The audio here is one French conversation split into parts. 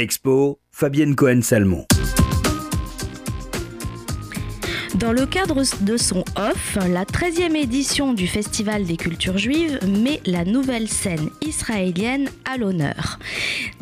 Expo, Fabienne Cohen-Salmon. Dans le cadre de son off, la 13e édition du Festival des cultures juives met la nouvelle scène israélienne à l'honneur.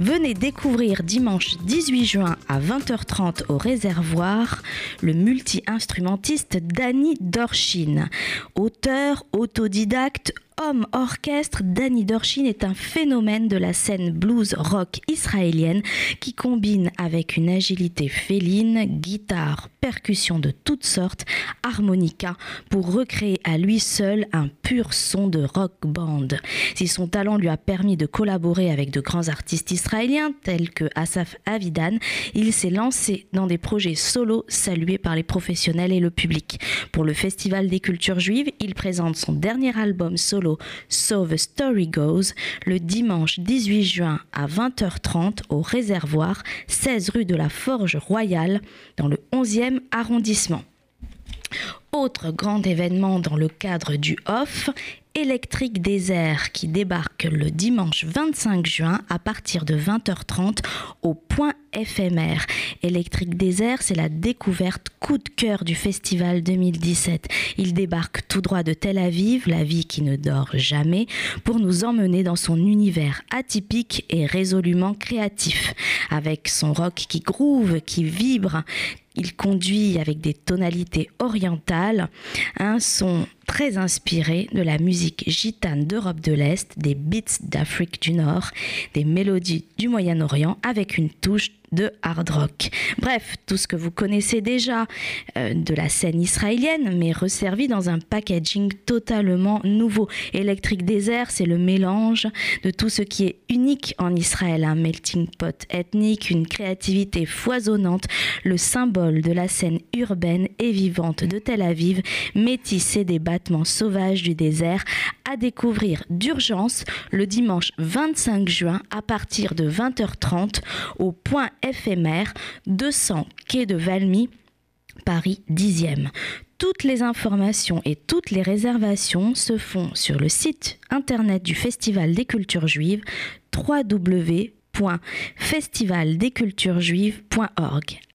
Venez découvrir dimanche 18 juin à 20h30 au réservoir le multi-instrumentiste Danny Dorshin, auteur autodidacte homme orchestre, Danny Dorshin est un phénomène de la scène blues rock israélienne qui combine avec une agilité féline, guitare, percussion de toutes sortes, harmonica pour recréer à lui seul un pur son de rock band. Si son talent lui a permis de collaborer avec de grands artistes israéliens tels que Asaf Avidan, il s'est lancé dans des projets solo salués par les professionnels et le public. Pour le Festival des cultures juives, il présente son dernier album solo So the Story Goes le dimanche 18 juin à 20h30 au réservoir 16 rue de la Forge Royale dans le 11e arrondissement. Autre grand événement dans le cadre du OFF, Électrique Désert qui débarque le dimanche 25 juin à partir de 20h30 au point éphémère. Électrique Désert, c'est la découverte coup de cœur du festival 2017. Il débarque tout droit de Tel Aviv, la vie qui ne dort jamais, pour nous emmener dans son univers atypique et résolument créatif. Avec son rock qui groove, qui vibre, il conduit avec des tonalités orientales un son très inspiré de la musique gitane d'Europe de l'Est, des beats d'Afrique du Nord, des mélodies du Moyen-Orient avec une touche de hard rock. Bref, tout ce que vous connaissez déjà euh, de la scène israélienne, mais resservi dans un packaging totalement nouveau. Electric Desert, c'est le mélange de tout ce qui est unique en Israël, un melting pot ethnique, une créativité foisonnante, le symbole de la scène urbaine et vivante de Tel Aviv, métissé des battements sauvages du désert, à découvrir d'urgence le dimanche 25 juin à partir de 20h30 au point éphémère 200 quai de Valmy, Paris 10e. Toutes les informations et toutes les réservations se font sur le site internet du Festival des cultures juives www.festivaldesculturesjuives.org.